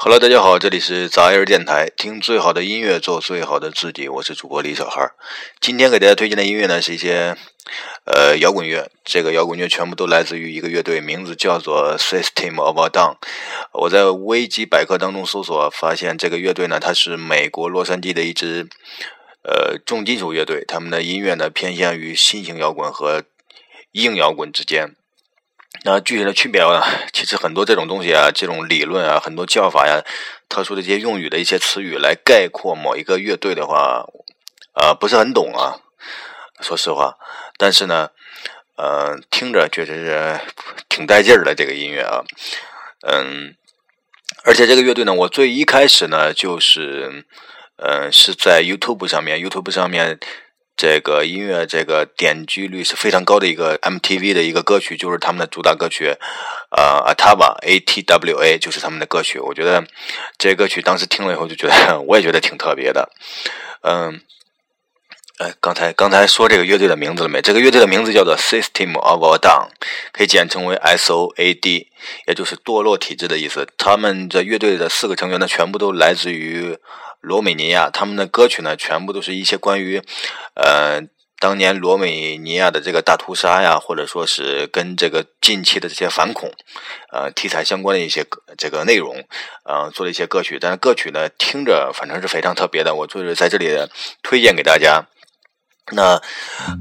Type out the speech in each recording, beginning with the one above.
Hello，大家好，这里是杂音电台，听最好的音乐，做最好的自己。我是主播李小孩儿。今天给大家推荐的音乐呢，是一些呃摇滚乐。这个摇滚乐全部都来自于一个乐队，名字叫做 System of a Down。我在维基百科当中搜索，发现这个乐队呢，它是美国洛杉矶的一支呃重金属乐队。他们的音乐呢，偏向于新型摇滚和硬摇滚之间。那具体的区别呢？其实很多这种东西啊，这种理论啊，很多叫法呀，特殊的一些用语的一些词语来概括某一个乐队的话，呃，不是很懂啊。说实话，但是呢，呃，听着确实是挺带劲儿的这个音乐啊。嗯，而且这个乐队呢，我最一开始呢，就是，嗯，是在 YouTube 上面，YouTube 上面。这个音乐这个点击率是非常高的一个 MTV 的一个歌曲，就是他们的主打歌曲，呃，Atava A T W A 就是他们的歌曲。我觉得这歌曲当时听了以后就觉得，我也觉得挺特别的。嗯，哎，刚才刚才说这个乐队的名字了没？这个乐队的名字叫做 System of a Down，可以简称为 S O A D，也就是堕落体质的意思。他们这乐队的四个成员呢，全部都来自于。罗美尼亚，他们的歌曲呢，全部都是一些关于，呃，当年罗美尼亚的这个大屠杀呀，或者说是跟这个近期的这些反恐，呃，题材相关的一些这个内容，呃，做了一些歌曲。但是歌曲呢，听着反正是非常特别的，我就是在这里推荐给大家。那，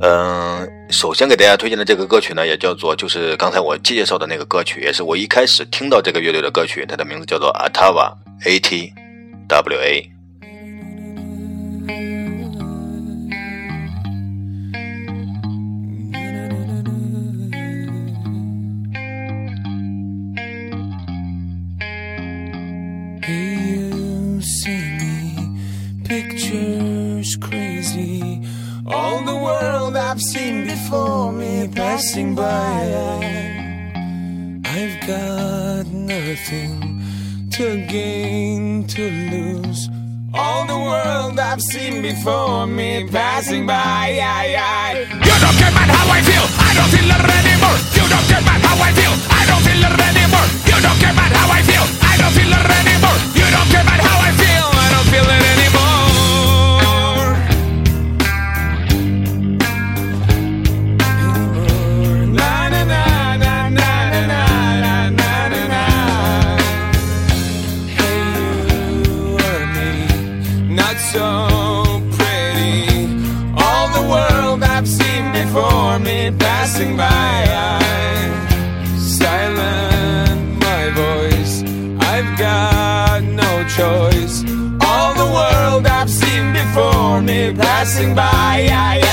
嗯，首先给大家推荐的这个歌曲呢，也叫做就是刚才我介绍的那个歌曲，也是我一开始听到这个乐队的歌曲，它的名字叫做 Atava，A T W A。By. I've got nothing to gain, to lose. All the world I've seen before me passing by. You don't care about how I feel, I don't feel it anymore. You don't care about how I feel, I don't feel it anymore. You don't care about how I feel, I don't feel it anymore. You don't care about how I feel, I don't feel it anymore. Passing by. silent my voice. I've got no choice. All the world I've seen before me passing by.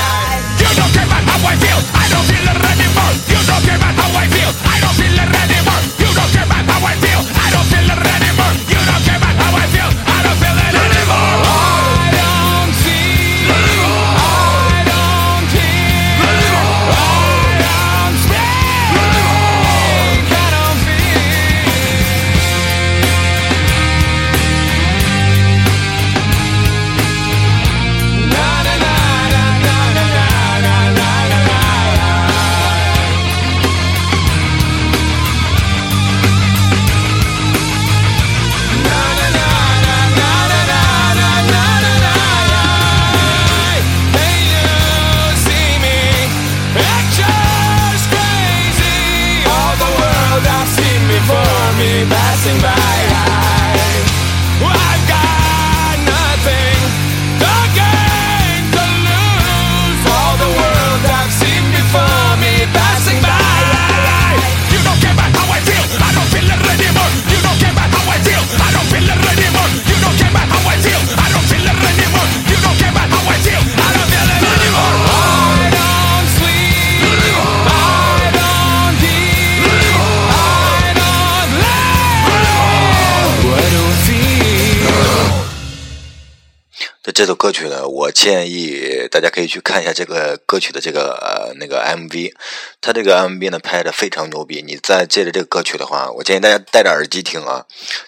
这首歌曲呢，我建议大家可以去看一下这个歌曲的这个呃那个 MV，它这个 MV 呢拍的非常牛逼。你再借着这个歌曲的话，我建议大家戴着耳机听啊，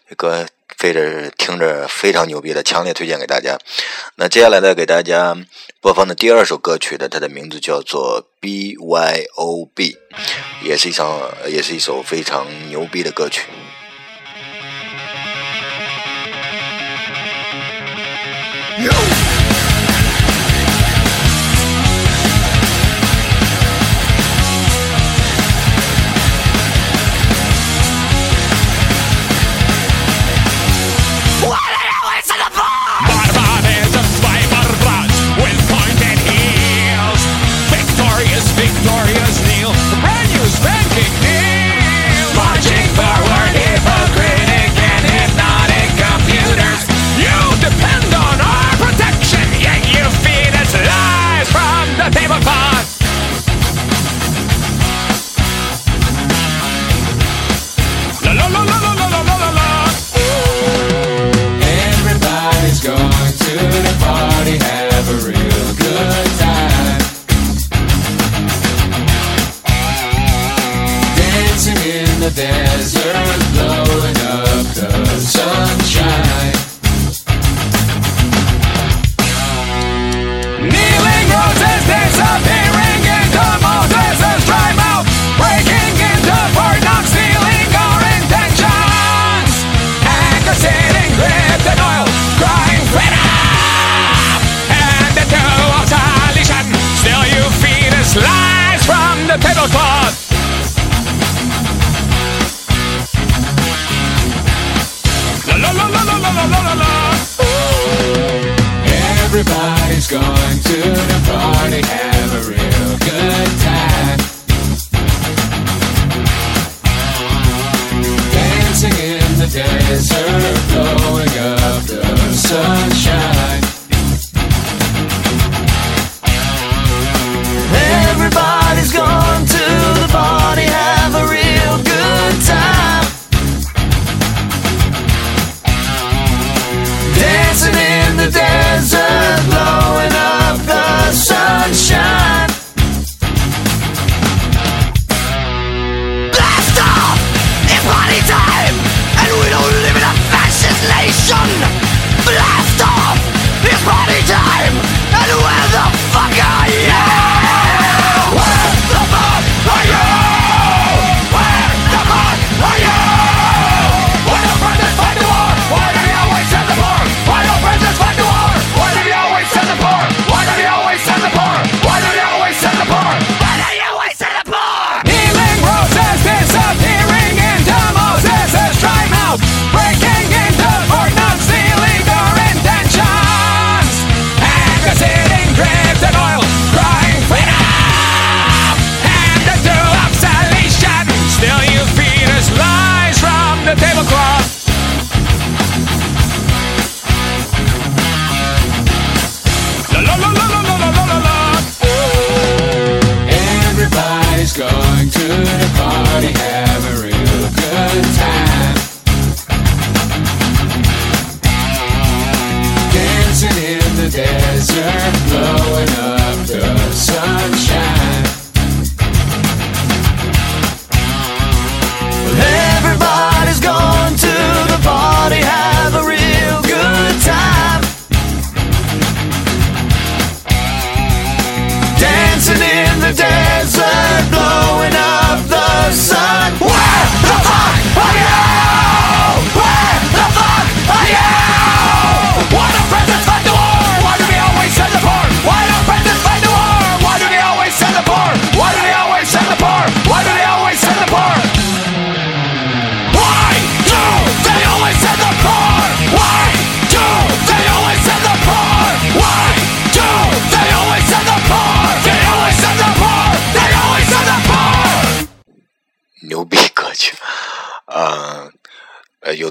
这歌非着听着非常牛逼的，强烈推荐给大家。那接下来呢，给大家播放的第二首歌曲呢，它的名字叫做 BYOB，也是一首也是一首非常牛逼的歌曲。You.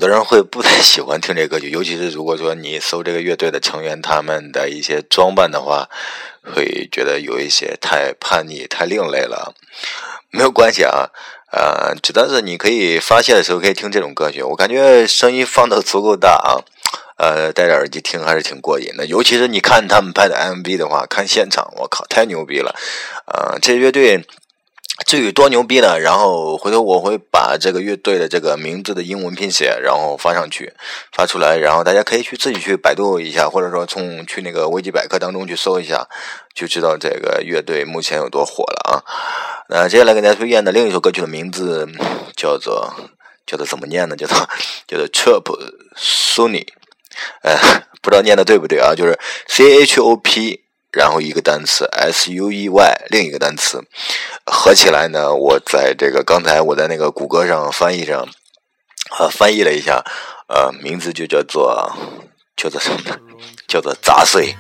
的人会不太喜欢听这歌曲，尤其是如果说你搜这个乐队的成员他们的一些装扮的话，会觉得有一些太叛逆、太另类了。没有关系啊，呃，只要是你可以发泄的时候可以听这种歌曲，我感觉声音放的足够大啊，呃，戴着耳机听还是挺过瘾的。尤其是你看他们拍的 MV 的话，看现场，我靠，太牛逼了！呃，这乐队。至于多牛逼呢？然后回头我会把这个乐队的这个名字的英文拼写，然后发上去，发出来，然后大家可以去自己去百度一下，或者说从去那个维基百科当中去搜一下，就知道这个乐队目前有多火了啊。那接下来给大家推荐的另一首歌曲的名字叫做叫做怎么念呢？叫做叫做 Chop Sunny，呃，不知道念的对不对啊？就是 C H O P。然后一个单词 S U E Y，另一个单词合起来呢，我在这个刚才我在那个谷歌上翻译上，呃，翻译了一下，呃，名字就叫做叫做什么呢？叫做杂碎。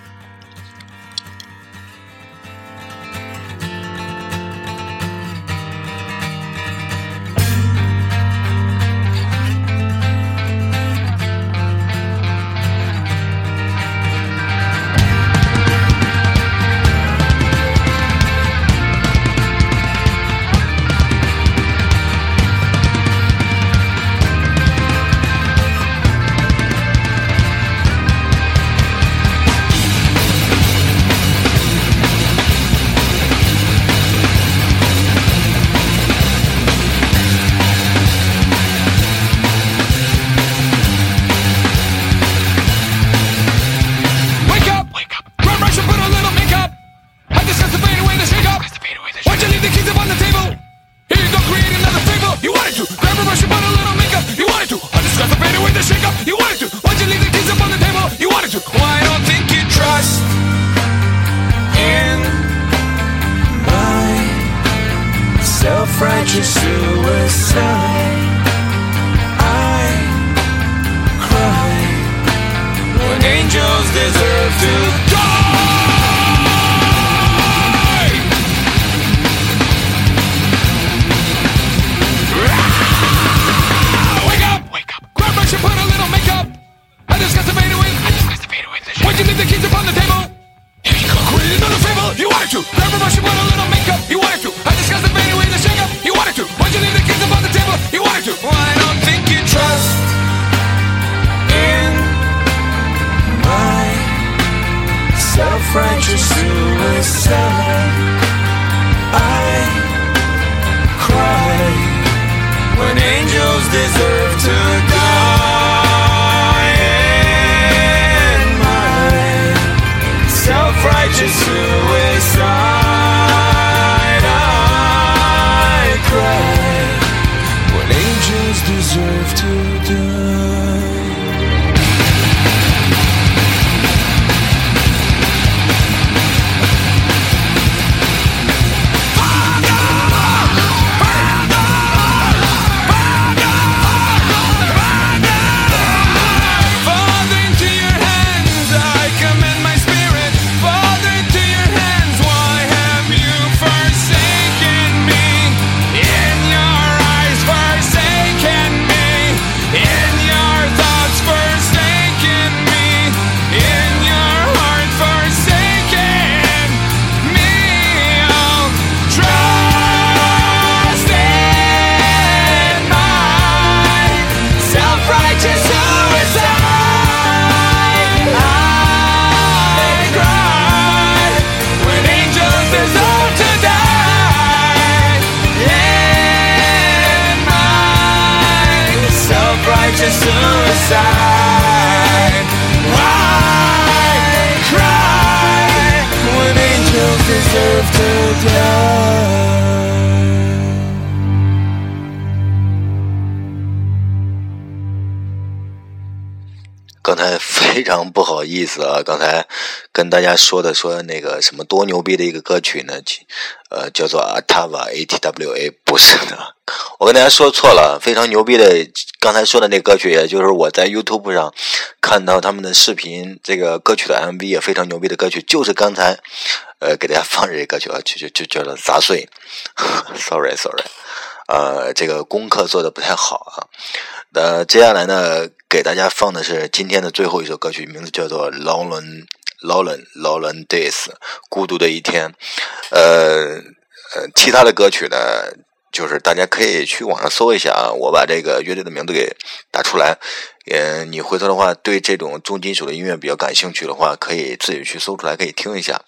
非常不好意思啊，刚才跟大家说的说那个什么多牛逼的一个歌曲呢？呃，叫做 Atava A T W A，不是的，我跟大家说错了，非常牛逼的，刚才说的那歌曲，也就是我在 YouTube 上看到他们的视频，这个歌曲的 MV 也非常牛逼的歌曲，就是刚才呃给大家放这个歌曲啊，就就就叫做杂碎，sorry sorry，呃，这个功课做的不太好啊。呃，接下来呢，给大家放的是今天的最后一首歌曲，名字叫做《Lonely Lonely Lonely Days》，孤独的一天。呃呃，其他的歌曲呢，就是大家可以去网上搜一下啊，我把这个乐队的名字给打出来。嗯，你回头的话，对这种重金属的音乐比较感兴趣的话，可以自己去搜出来，可以听一下。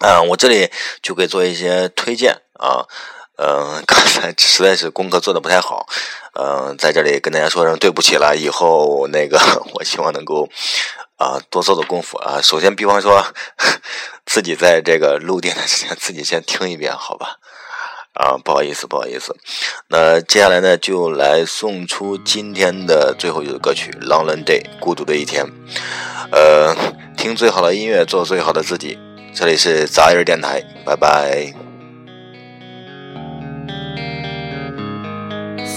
啊，我这里就给做一些推荐啊。嗯、刚才实在是功课做的不太好，嗯、在这里跟大家说声对不起了。以后那个，我希望能够啊多做做功夫啊。首先，比方说自己在这个录电台之前，自己先听一遍，好吧？啊，不好意思，不好意思。那接下来呢，就来送出今天的最后一首歌曲《Lonely Day》，孤独的一天。呃，听最好的音乐，做最好的自己。这里是杂音电台，拜拜。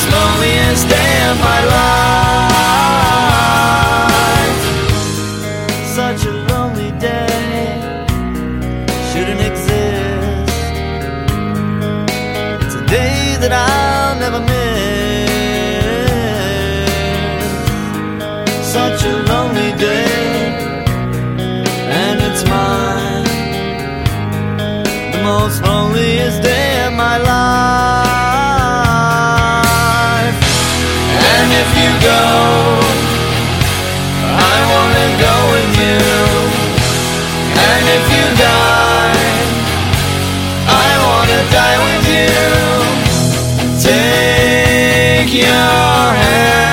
most loneliest day of my life. Such a lonely day shouldn't exist. It's a day that I'll never miss. Such a your hand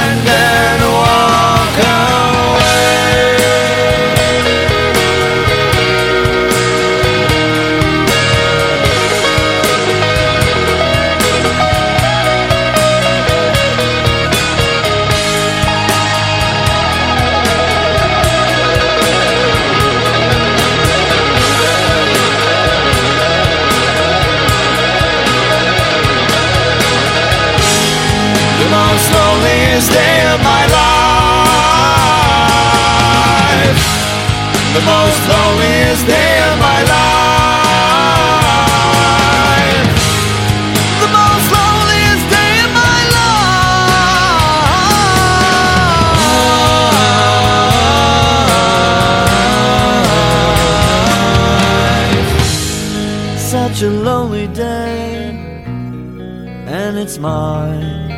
Such a lonely day, and it's mine.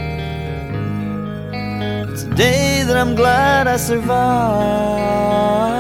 It's a day that I'm glad I survived.